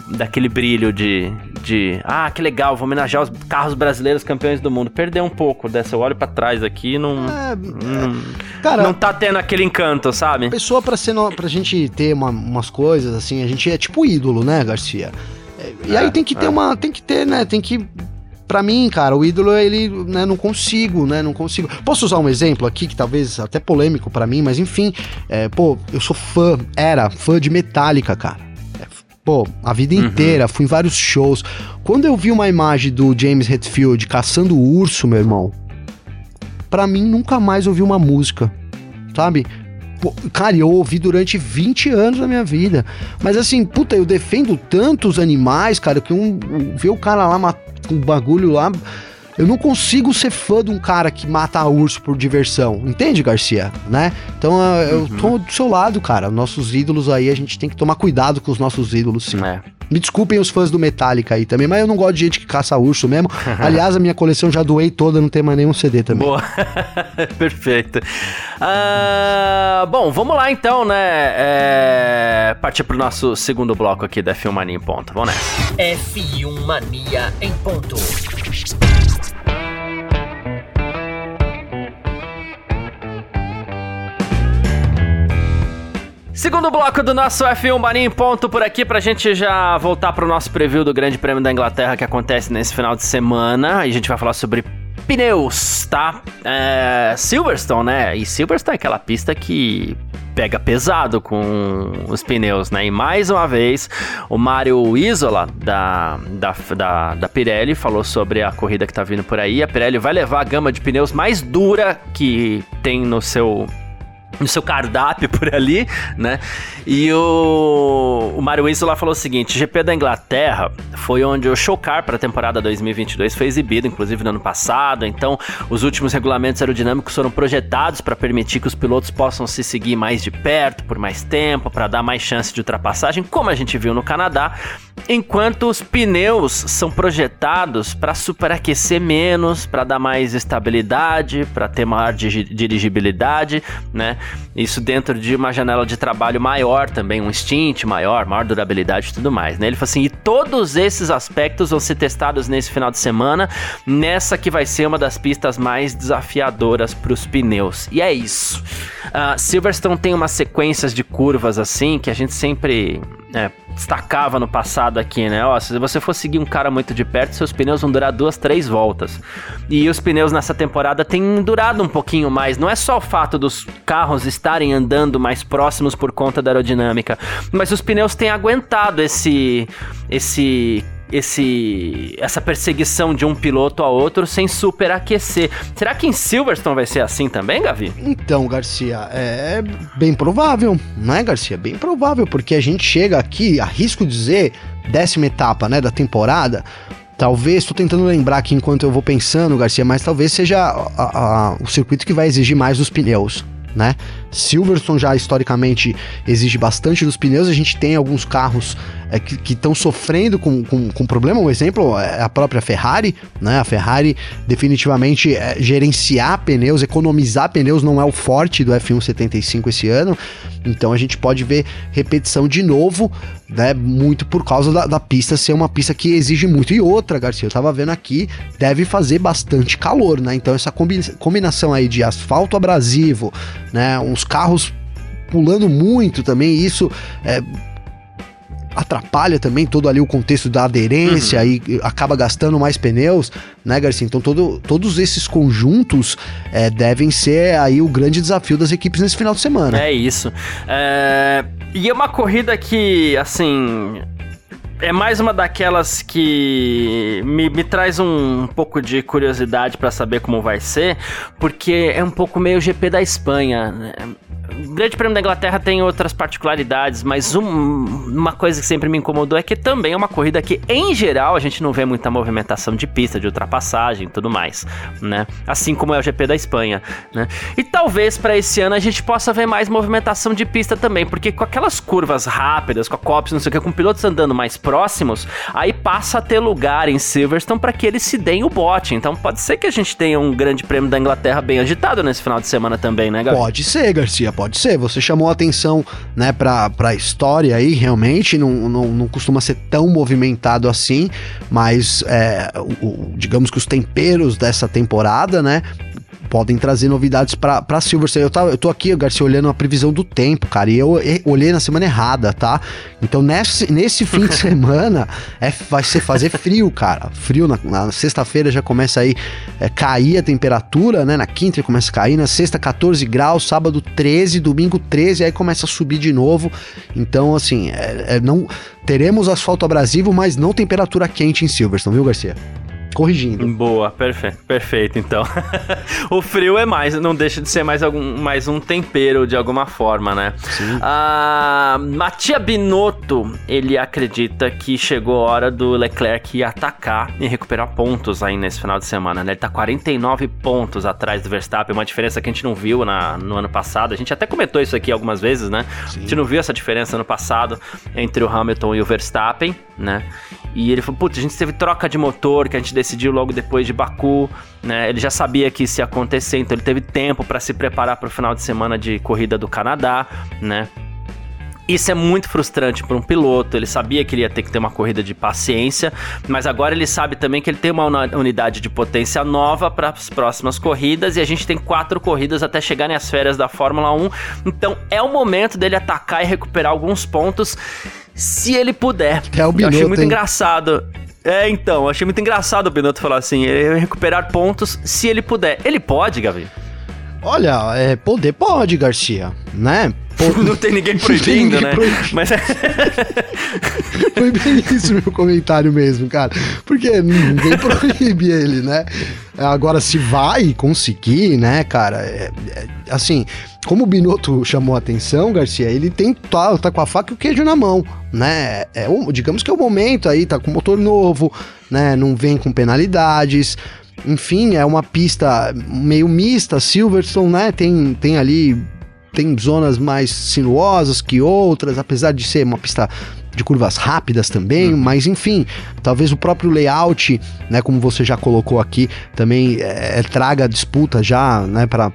daquele brilho de, de ah, que legal, vou homenagear os carros brasileiros campeões do mundo. Perdeu um pouco dessa. Eu olho para trás aqui não, é, não, é, cara, não tá tendo aquele encanto, sabe? Pessoa para ser pra gente ter uma, umas coisas assim, a gente é tipo ídolo, né, Garcia? E aí é, tem que ter é. uma, tem que ter, né, tem que para mim, cara, o ídolo, ele, né, não consigo, né, não consigo. Posso usar um exemplo aqui, que talvez até polêmico para mim, mas enfim, é, pô, eu sou fã, era fã de Metallica, cara. Pô, a vida uhum. inteira, fui em vários shows. Quando eu vi uma imagem do James Hetfield caçando o urso, meu irmão, para mim nunca mais ouvi uma música, sabe? Pô, cara, eu ouvi durante 20 anos da minha vida. Mas assim, puta, eu defendo tantos animais, cara, que um, um ver o cara lá com o bagulho lá. Eu não consigo ser fã de um cara que mata urso por diversão. Entende, Garcia? Né? Então eu uhum. tô do seu lado, cara. Nossos ídolos aí, a gente tem que tomar cuidado com os nossos ídolos, sim. É. Me desculpem os fãs do Metallica aí também, mas eu não gosto de gente que caça urso mesmo. Aliás, a minha coleção já doei toda, não tem mais nenhum CD também. Boa. Perfeito. Uh, bom, vamos lá então, né? É... Partir pro nosso segundo bloco aqui da F1 Mania em ponto. Vamos nessa. F1 Mania em ponto. Segundo bloco do nosso F1 Mania em ponto por aqui pra gente já voltar pro nosso preview do Grande Prêmio da Inglaterra que acontece nesse final de semana. E a gente vai falar sobre pneus, tá? É, Silverstone, né? E Silverstone é aquela pista que pega pesado com os pneus, né? E mais uma vez, o Mário Isola, da, da, da, da, Pirelli, falou sobre a corrida que tá vindo por aí. A Pirelli vai levar a gama de pneus mais dura que tem no seu no seu cardápio por ali, né? E o, o Mario Winslow lá falou o seguinte: GP da Inglaterra foi onde o show car para a temporada 2022 foi exibido, inclusive no ano passado. Então, os últimos regulamentos aerodinâmicos foram projetados para permitir que os pilotos possam se seguir mais de perto por mais tempo, para dar mais chance de ultrapassagem, como a gente viu no Canadá. Enquanto os pneus são projetados para superaquecer menos, para dar mais estabilidade, para ter maior dirigibilidade, né? Isso dentro de uma janela de trabalho maior também, um stint maior, maior durabilidade e tudo mais, né? Ele falou assim: e todos esses aspectos vão ser testados nesse final de semana, nessa que vai ser uma das pistas mais desafiadoras para os pneus. E é isso. Uh, Silverstone tem umas sequências de curvas assim que a gente sempre é, destacava no passado aqui, né? Ó, se você for seguir um cara muito de perto, seus pneus vão durar duas, três voltas. E os pneus nessa temporada têm durado um pouquinho mais. Não é só o fato dos carros estarem andando mais próximos por conta da aerodinâmica, mas os pneus têm aguentado esse esse esse essa perseguição de um piloto a outro sem superaquecer. Será que em Silverstone vai ser assim também, Gavi? Então, Garcia, é bem provável, não é, Garcia? Bem provável, porque a gente chega aqui, arrisco dizer, décima etapa, né, da temporada. Talvez, estou tentando lembrar aqui enquanto eu vou pensando, Garcia, mas talvez seja a, a, o circuito que vai exigir mais dos pneus né? Silverstone já historicamente exige bastante dos pneus. A gente tem alguns carros é, que estão sofrendo com, com, com problema. Um exemplo é a própria Ferrari, né? A Ferrari definitivamente é, gerenciar pneus, economizar pneus não é o forte do F1 75 esse ano. Então a gente pode ver repetição de novo, né? Muito por causa da, da pista ser uma pista que exige muito. E outra, Garcia, eu tava vendo aqui, deve fazer bastante calor, né? Então essa combinação aí de asfalto abrasivo, né? Uns carros pulando muito também, isso é, atrapalha também todo ali o contexto da aderência uhum. e acaba gastando mais pneus, né, Garcia? Então todo, todos esses conjuntos é, devem ser aí o grande desafio das equipes nesse final de semana. É isso. É... E é uma corrida que, assim, é mais uma daquelas que me, me traz um, pouco de curiosidade para saber como vai ser, porque é um pouco meio GP da Espanha. Né? O Grande Prêmio da Inglaterra tem outras particularidades, mas um, uma coisa que sempre me incomodou é que também é uma corrida que, em geral, a gente não vê muita movimentação de pista, de ultrapassagem e tudo mais, né? Assim como é o GP da Espanha, né? E talvez para esse ano a gente possa ver mais movimentação de pista também, porque com aquelas curvas rápidas, com a COPS, não sei o que, com pilotos andando mais próximos, aí passa a ter lugar em Silverstone para que eles se deem o bote. Então pode ser que a gente tenha um Grande Prêmio da Inglaterra bem agitado nesse final de semana também, né, Gabi? Pode ser, Garcia pode ser. Você chamou a atenção, né, pra, pra história aí, realmente, não, não, não costuma ser tão movimentado assim, mas é, o, o, digamos que os temperos dessa temporada, né, podem trazer novidades pra Silverstone. Eu, tava, eu tô aqui, Garcia, olhando a previsão do tempo, cara, e eu olhei na semana errada, tá? Então nesse, nesse fim de semana é, vai ser fazer frio, cara. Frio na, na sexta-feira já começa aí é, cair a temperatura, né? Na quinta começa a cair, na sexta 14 graus, sábado 13, domingo 13, aí começa a subir de novo. Então, assim, é, é não teremos asfalto abrasivo, mas não temperatura quente em Silverstone, viu, Garcia? Corrigindo. Boa, perfeito, perfeito então. o frio é mais, não deixa de ser mais, algum, mais um tempero de alguma forma, né? Sim. Ah, Matia Binotto, ele acredita que chegou a hora do Leclerc atacar e recuperar pontos aí nesse final de semana, né? Ele tá 49 pontos atrás do Verstappen, uma diferença que a gente não viu na, no ano passado. A gente até comentou isso aqui algumas vezes, né? Sim. A gente não viu essa diferença no passado entre o Hamilton e o Verstappen, né? E ele falou, putz, a gente teve troca de motor que a gente decidiu logo depois de Baku, né? Ele já sabia que isso ia acontecer, então ele teve tempo para se preparar para o final de semana de corrida do Canadá, né? Isso é muito frustrante para um piloto. Ele sabia que ele ia ter que ter uma corrida de paciência, mas agora ele sabe também que ele tem uma unidade de potência nova para as próximas corridas e a gente tem quatro corridas até chegar nas férias da Fórmula 1. Então é o momento dele atacar e recuperar alguns pontos se ele puder. É o Binotto, eu achei muito hein? engraçado. É, então, achei muito engraçado o Binotto falar assim, recuperar pontos se ele puder. Ele pode, Gavi? Olha, é, poder pode, Garcia, né? Não tem ninguém proibindo, ninguém né? Proibindo. Mas é... Foi bem isso meu comentário mesmo, cara. Porque ninguém proíbe ele, né? Agora, se vai conseguir, né, cara? É, é, assim, como o Binotto chamou a atenção, Garcia, ele tem tá, tá com a faca e o queijo na mão, né? É, digamos que é o momento aí, tá com motor novo, né? Não vem com penalidades. Enfim, é uma pista meio mista, Silverstone, né? Tem, tem ali tem zonas mais sinuosas que outras, apesar de ser uma pista de curvas rápidas também, uhum. mas enfim, talvez o próprio layout, né, como você já colocou aqui, também é, traga disputa já, né, para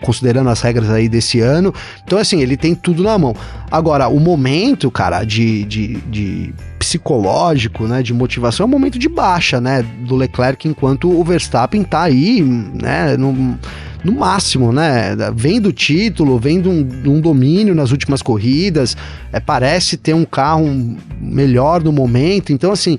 considerando as regras aí desse ano. Então, assim, ele tem tudo na mão. Agora, o momento, cara, de, de, de psicológico, né, de motivação, é um momento de baixa, né, do Leclerc, enquanto o Verstappen tá aí, né, no no máximo, né? Vem do título, vem de um, de um domínio nas últimas corridas, é, parece ter um carro melhor no momento, então assim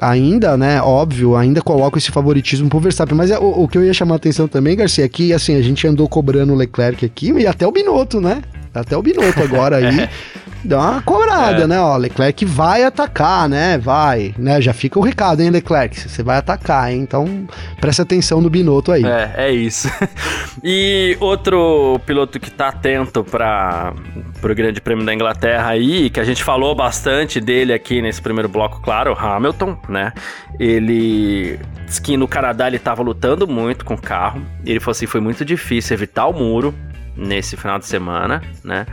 ainda, né, óbvio, ainda coloco esse favoritismo pro Verstappen, mas é, o, o, que eu ia chamar a atenção também, Garcia, é que assim, a gente andou cobrando o Leclerc aqui e até o Binotto, né? Até o Binotto agora aí dá uma cobrada, é. né? Ó, Leclerc vai atacar, né? Vai, né? Já fica o recado, hein, Leclerc? Você vai atacar, hein? Então, presta atenção no Binotto aí. É, é isso. e outro piloto que tá atento para pro Grande Prêmio da Inglaterra aí, que a gente falou bastante dele aqui nesse primeiro bloco, claro, Hamilton, né? Ele disse que no Canadá ele tava lutando muito com o carro. Ele falou assim, foi muito difícil evitar o muro nesse final de semana, né?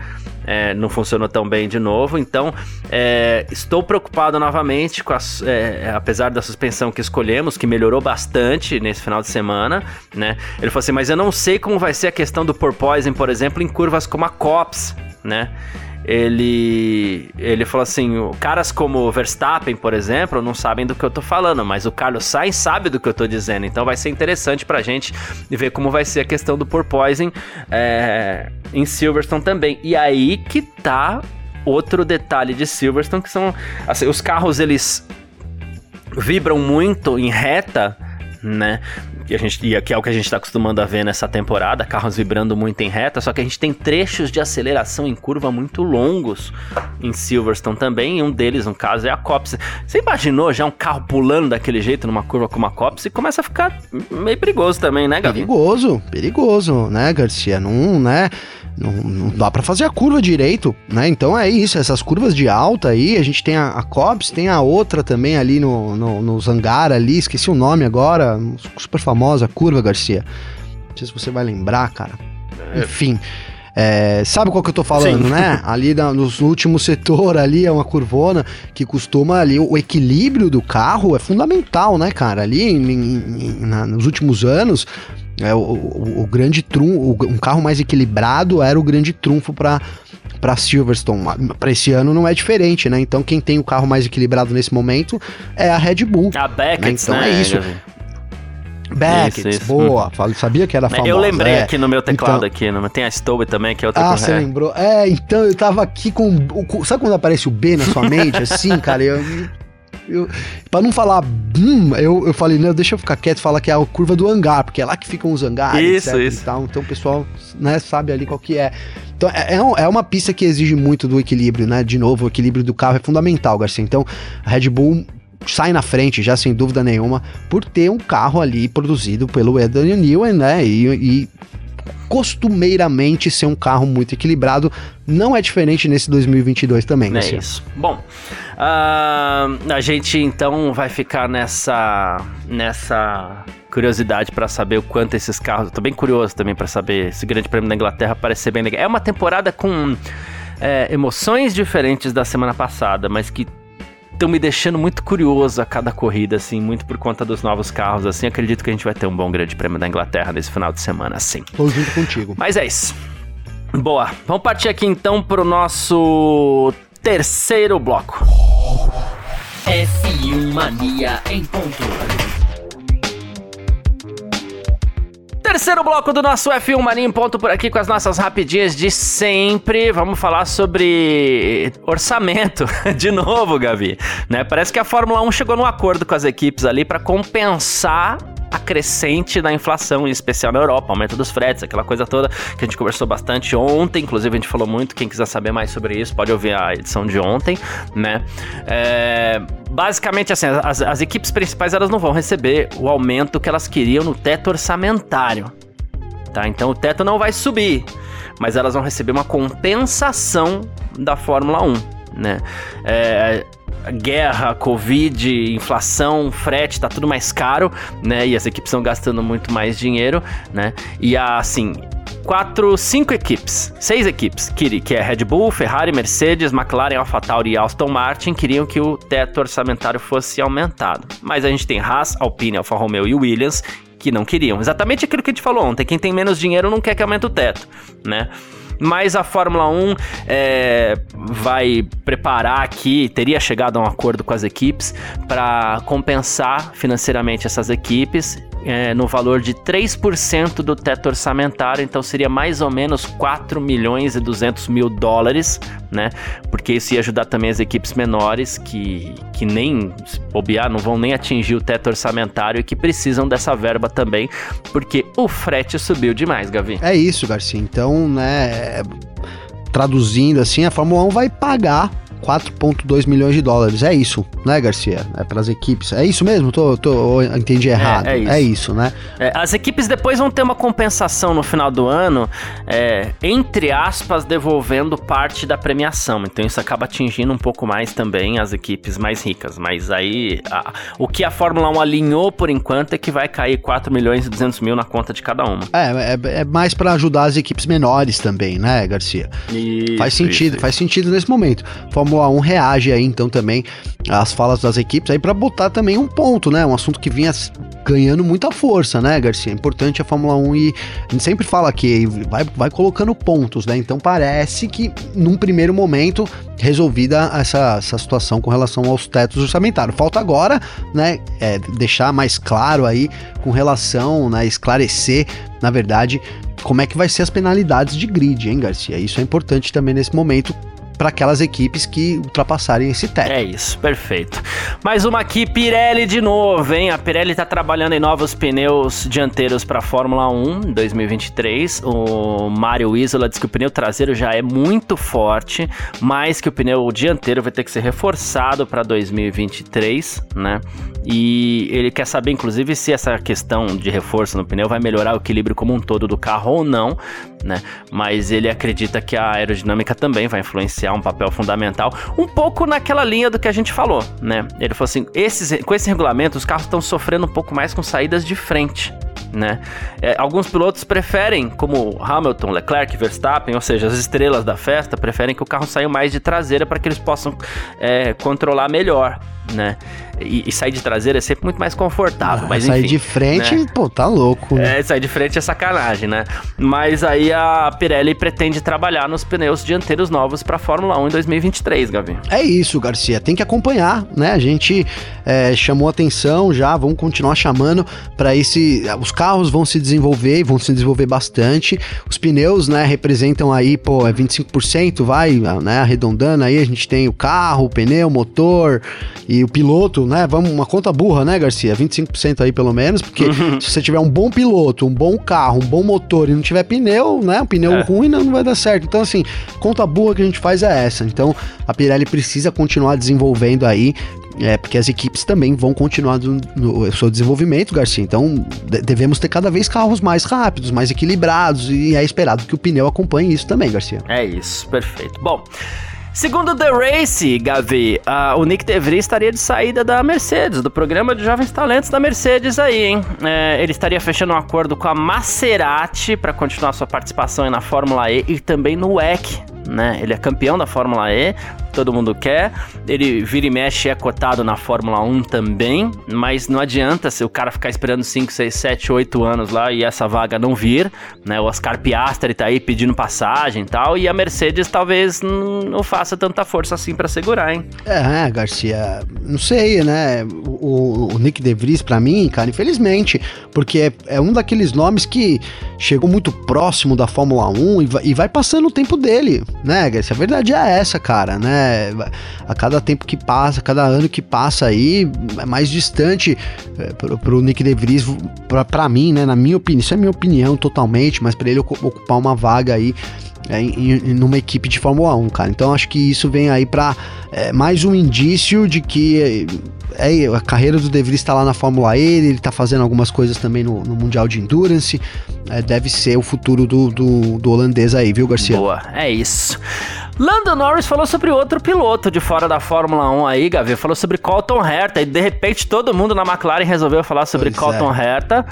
É, não funcionou tão bem de novo, então é, estou preocupado novamente com as, é, apesar da suspensão que escolhemos, que melhorou bastante nesse final de semana, né? Ele falou assim, mas eu não sei como vai ser a questão do porpoising, por exemplo, em curvas como a COPS, né? Ele ele falou assim, caras como Verstappen, por exemplo, não sabem do que eu tô falando, mas o Carlos Sainz sabe do que eu tô dizendo, então vai ser interessante pra gente ver como vai ser a questão do porpoising é, em Silverstone também. E aí que tá outro detalhe de Silverstone, que são assim, os carros eles vibram muito em reta, né? Que a gente e que é o que a gente está acostumando a ver nessa temporada, carros vibrando muito em reta, só que a gente tem trechos de aceleração em curva muito longos em Silverstone também, e um deles, no caso, é a Copse. Você imaginou já um carro pulando daquele jeito numa curva como a Copse? Começa a ficar meio perigoso também, né, Gabi? Perigoso, perigoso, né, Garcia? Não, né? Não, não dá para fazer a curva direito, né? Então é isso, essas curvas de alta aí, a gente tem a, a Cops, tem a outra também ali no, no, no Zangar ali, esqueci o nome agora, super famosa curva, Garcia. Não sei se você vai lembrar, cara. É. Enfim. É, sabe qual que eu tô falando, Sim. né? Ali na, no último setor ali é uma curvona que costuma ali o equilíbrio do carro é fundamental, né, cara? Ali em, em, na, nos últimos anos É, o, o, o grande trunfo, um carro mais equilibrado era o grande trunfo para para Silverstone. Para esse ano não é diferente, né? Então quem tem o carro mais equilibrado nesse momento é a Red Bull. A Beckett, né? Então né, é isso. Beckett, isso, isso. boa. Sabia que era famosa. Eu lembrei é. aqui no meu teclado então... aqui, não tem a Stowe também, que é outra Ah, você lembrou? É, então eu tava aqui com, sabe quando aparece o B na sua mente assim, cara? Eu, eu, pra não falar hum, eu, eu falei, não, deixa eu ficar quieto e falar que é a curva do hangar, porque é lá que ficam os hangares, isso, etc, isso. Então o pessoal né, sabe ali qual que é. Então é, é, é uma pista que exige muito do equilíbrio, né? De novo, o equilíbrio do carro é fundamental, Garcia. Então a Red Bull sai na frente, já sem dúvida nenhuma, por ter um carro ali produzido pelo Adrian Newey, né? E, e costumeiramente ser um carro muito equilibrado. Não é diferente nesse 2022 também. É isso. Bom, uh, a gente então vai ficar nessa nessa curiosidade para saber o quanto esses carros. Eu tô bem curioso também para saber esse Grande Prêmio da Inglaterra parece ser bem legal. É uma temporada com é, emoções diferentes da semana passada, mas que estão me deixando muito curioso a cada corrida, assim, muito por conta dos novos carros, assim. Acredito que a gente vai ter um bom grande prêmio da Inglaterra nesse final de semana, assim. Tô junto contigo. Mas é isso. Boa. Vamos partir aqui então pro nosso terceiro bloco. F1 Mania em ponto. Terceiro bloco do nosso F1 Marinho ponto por aqui com as nossas rapidinhas de sempre. Vamos falar sobre orçamento de novo, Gavi. Né? Parece que a Fórmula 1 chegou num acordo com as equipes ali para compensar a crescente da inflação, em especial na Europa, aumento dos fretes, aquela coisa toda que a gente conversou bastante ontem, inclusive a gente falou muito, quem quiser saber mais sobre isso pode ouvir a edição de ontem, né? É, basicamente assim, as, as equipes principais elas não vão receber o aumento que elas queriam no teto orçamentário, tá? Então o teto não vai subir, mas elas vão receber uma compensação da Fórmula 1, né? É, guerra, Covid, inflação, frete, tá tudo mais caro, né? E as equipes estão gastando muito mais dinheiro, né? E assim, quatro, cinco equipes, seis equipes, que, que é Red Bull, Ferrari, Mercedes, McLaren, AlphaTauri e Aston Martin, queriam que o teto orçamentário fosse aumentado. Mas a gente tem Haas, Alpine, Alfa Romeo e Williams que não queriam. Exatamente aquilo que a gente falou ontem, quem tem menos dinheiro não quer que aumente o teto, né? Mas a Fórmula 1 é, vai preparar aqui, teria chegado a um acordo com as equipes para compensar financeiramente essas equipes é, no valor de 3% do teto orçamentário, então seria mais ou menos 4 milhões e 200 mil dólares, né? Porque isso ia ajudar também as equipes menores que, que nem bobear, não vão nem atingir o teto orçamentário e que precisam dessa verba também, porque o frete subiu demais, Gavi. É isso, Garcia. Então, né, traduzindo assim, a Fórmula 1 vai pagar 4,2 milhões de dólares. É isso, né, Garcia? É para as equipes. É isso mesmo? Tô, tô, entendi errado. É, é, isso. é isso. né? É, as equipes depois vão ter uma compensação no final do ano, é, entre aspas, devolvendo parte da premiação. Então isso acaba atingindo um pouco mais também as equipes mais ricas. Mas aí, a, o que a Fórmula 1 alinhou por enquanto é que vai cair 4 milhões e 200 mil na conta de cada uma. É, é, é mais para ajudar as equipes menores também, né, Garcia? Isso, faz sentido, isso, faz sentido nesse momento. Fórmula Fórmula 1 reage aí então também às falas das equipes aí para botar também um ponto, né? Um assunto que vinha ganhando muita força, né, Garcia? É importante a Fórmula 1 e a gente sempre fala que vai, vai colocando pontos, né? Então parece que num primeiro momento resolvida essa, essa situação com relação aos tetos orçamentários. Falta agora, né, é, deixar mais claro aí com relação, né, esclarecer, na verdade, como é que vai ser as penalidades de grid, hein, Garcia? Isso é importante também nesse momento para aquelas equipes que ultrapassarem esse teto. É isso, perfeito. Mais uma aqui, Pirelli de novo, hein? A Pirelli está trabalhando em novos pneus dianteiros para Fórmula 1 2023. O Mário Isola diz que o pneu traseiro já é muito forte, mas que o pneu dianteiro vai ter que ser reforçado para 2023, né? E ele quer saber, inclusive, se essa questão de reforço no pneu vai melhorar o equilíbrio como um todo do carro ou não, né? Mas ele acredita que a aerodinâmica também vai influenciar um papel fundamental, um pouco naquela linha do que a gente falou, né? Ele falou assim: esses, com esse regulamento, os carros estão sofrendo um pouco mais com saídas de frente. Né? É, alguns pilotos preferem, como Hamilton, Leclerc, Verstappen, ou seja, as estrelas da festa, preferem que o carro saia mais de traseira para que eles possam é, controlar melhor né? E, e, sair de traseira é sempre muito mais confortável. Ah, mas sair enfim, de frente, né? pô, tá louco. Né? É, sair de frente é sacanagem, né? Mas aí a Pirelli pretende trabalhar nos pneus dianteiros novos para Fórmula 1 em 2023, Gavi. É isso, Garcia. Tem que acompanhar, né? A gente é, chamou atenção já, vamos continuar chamando para esse. Os carros vão se desenvolver, vão se desenvolver bastante. Os pneus, né, representam aí, pô, é 25%, vai, né? Arredondando aí, a gente tem o carro, o pneu, o motor e o piloto, né? Vamos, uma conta burra, né, Garcia? 25% aí pelo menos, porque uhum. se você tiver um bom piloto, um bom carro, um bom motor e não tiver pneu, né? Um pneu é. ruim não, não vai dar certo. Então, assim, conta burra que a gente faz é essa. Então, a Pirelli precisa continuar desenvolvendo aí é, porque as equipes também vão continuar no, no seu desenvolvimento, Garcia. Então, de, devemos ter cada vez carros mais rápidos, mais equilibrados, e é esperado que o pneu acompanhe isso também, Garcia. É isso, perfeito. Bom. Segundo The Race, Gavi, uh, o Nick DeVries estaria de saída da Mercedes, do programa de jovens talentos da Mercedes aí, hein? É, ele estaria fechando um acordo com a Maserati para continuar sua participação na Fórmula E e também no WEC, né? Ele é campeão da Fórmula E, todo mundo quer. Ele vira e mexe é cotado na Fórmula 1 também, mas não adianta se o cara ficar esperando 5, 6, 7, 8 anos lá e essa vaga não vir, né? O Oscar Piastri tá aí pedindo passagem e tal, e a Mercedes talvez não faça tanta força assim para segurar, hein? É, Garcia, não sei, né? O, o Nick DeVries para mim, cara, infelizmente, porque é, é, um daqueles nomes que chegou muito próximo da Fórmula 1 e vai, e vai passando o tempo dele, né, Garcia? A verdade é essa, cara, né? A cada tempo que passa, cada ano que passa aí, é mais distante é, pro, pro Nick DeVries, pra, pra mim, né? Na minha opinião, isso é minha opinião totalmente, mas para ele ocupar uma vaga aí é, em, em, numa equipe de Fórmula 1, cara. Então acho que isso vem aí para é, mais um indício de que é, é, a carreira do De Vries está lá na Fórmula E, ele está fazendo algumas coisas também no, no Mundial de Endurance. É, deve ser o futuro do, do, do holandês aí, viu, Garcia? Boa, é isso. Lando Norris falou sobre outro piloto de fora da Fórmula 1 aí, Gavi. Falou sobre Colton Herta. E de repente todo mundo na McLaren resolveu falar sobre pois Colton é. Herta,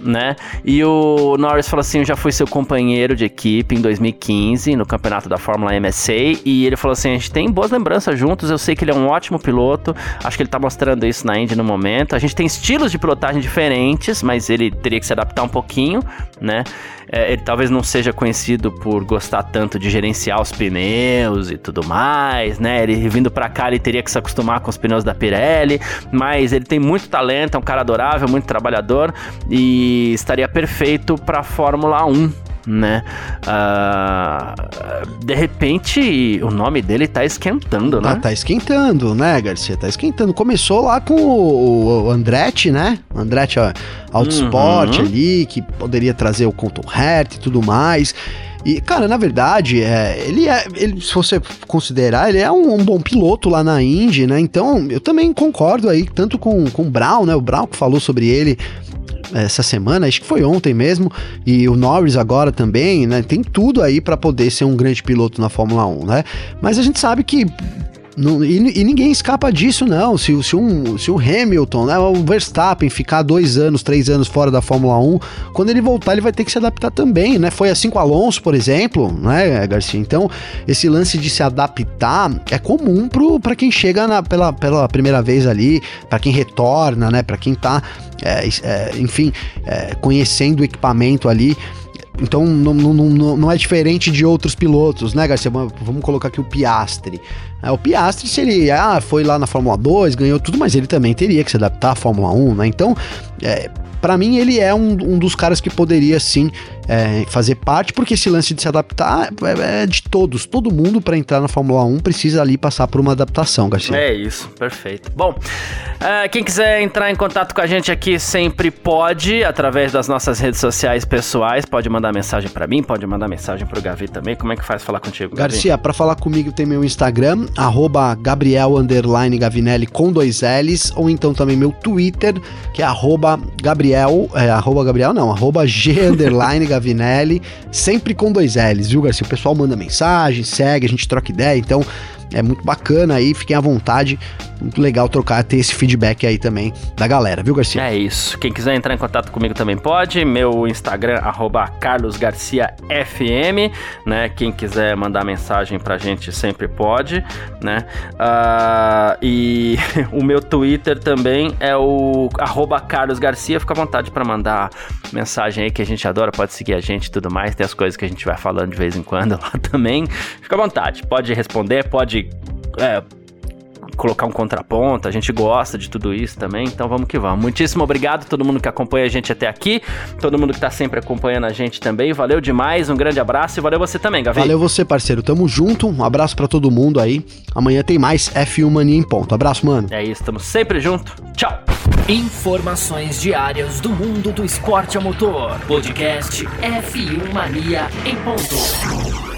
né? E o Norris falou assim: Eu já fui seu companheiro de equipe em 2015 no campeonato da Fórmula MSA. E ele falou assim: A gente tem boas lembranças juntos. Eu sei que ele é um ótimo piloto. Acho que ele tá mostrando isso na Indy no momento. A gente tem estilos de pilotagem diferentes, mas ele teria que se adaptar um pouquinho, né? É, ele talvez não seja conhecido por gostar tanto de gerenciar os pneus e tudo mais, né? Ele vindo para cá ele teria que se acostumar com os pneus da Pirelli, mas ele tem muito talento, é um cara adorável, muito trabalhador e estaria perfeito para Fórmula 1, né? Uh, de repente, o nome dele tá esquentando, né? Ah, tá esquentando, né, Garcia? Tá esquentando. Começou lá com o, Andretti, né? Andretti ó, Autosport uhum. ali, que poderia trazer o Conto Hert e tudo mais. E, cara, na verdade, é, ele é. Ele, se você considerar, ele é um, um, bom piloto lá na Indy, né? Então, eu também concordo aí, tanto com, com o Brown, né? O Brown que falou sobre ele essa semana, acho que foi ontem mesmo, e o Norris agora também, né? Tem tudo aí para poder ser um grande piloto na Fórmula 1, né? Mas a gente sabe que não, e, e, ninguém escapa disso, não. Se, se, um, se o Hamilton, né, o Verstappen, ficar dois anos, três anos fora da Fórmula 1, quando ele voltar, ele vai ter que se adaptar também, né? Foi assim com o Alonso, por exemplo, né, Garcia? Então, esse lance de se adaptar é comum para quem chega na, pela, pela primeira vez ali, para quem retorna, né? Para quem tá, é, é, enfim, é, conhecendo o equipamento ali. Então não, não, não, não, é diferente de outros pilotos, né, Garcia? Vamos colocar aqui o Piastre. É, o Piastri, ele ah, foi lá na Fórmula 2, ganhou tudo, mas ele também teria que se adaptar à Fórmula 1, né? Então, é, para mim, ele é um, um, dos caras que poderia sim é, fazer parte, porque esse lance de se adaptar é, é de todos. Todo mundo, para entrar na Fórmula 1, precisa ali passar por uma adaptação, Garcia. É isso, perfeito. Bom, uh, quem quiser entrar em contato com a gente aqui sempre pode, através das nossas redes sociais pessoais. Pode mandar mensagem para mim, pode mandar mensagem pro Gavi também. Como é que faz falar contigo, Gavi? Garcia, para falar comigo tem meu Instagram, arroba Gabriel Gavinelli com dois L's, ou então também meu Twitter, que é Gabriel, é, arroba Gabriel não, arroba G underline Gavinelli, sempre com dois L's, viu, Garcia? O pessoal manda mensagem, segue, a gente troca ideia, então é muito bacana aí, fiquem à vontade muito legal trocar, ter esse feedback aí também da galera, viu, Garcia? É isso. Quem quiser entrar em contato comigo também pode. Meu Instagram, carlosgarciafm, né? Quem quiser mandar mensagem pra gente sempre pode, né? Uh, e o meu Twitter também é o carlosgarcia. Fica à vontade para mandar mensagem aí que a gente adora. Pode seguir a gente e tudo mais. Tem as coisas que a gente vai falando de vez em quando lá também. Fica à vontade. Pode responder, pode... É, colocar um contraponto, a gente gosta de tudo isso também, então vamos que vamos. Muitíssimo obrigado a todo mundo que acompanha a gente até aqui, todo mundo que tá sempre acompanhando a gente também, valeu demais, um grande abraço e valeu você também, Gavi. Valeu você, parceiro, tamo junto, um abraço para todo mundo aí, amanhã tem mais F1 Mania em ponto, abraço, mano. É isso, tamo sempre junto, tchau. Informações diárias do mundo do esporte a motor, podcast F1 Mania em ponto.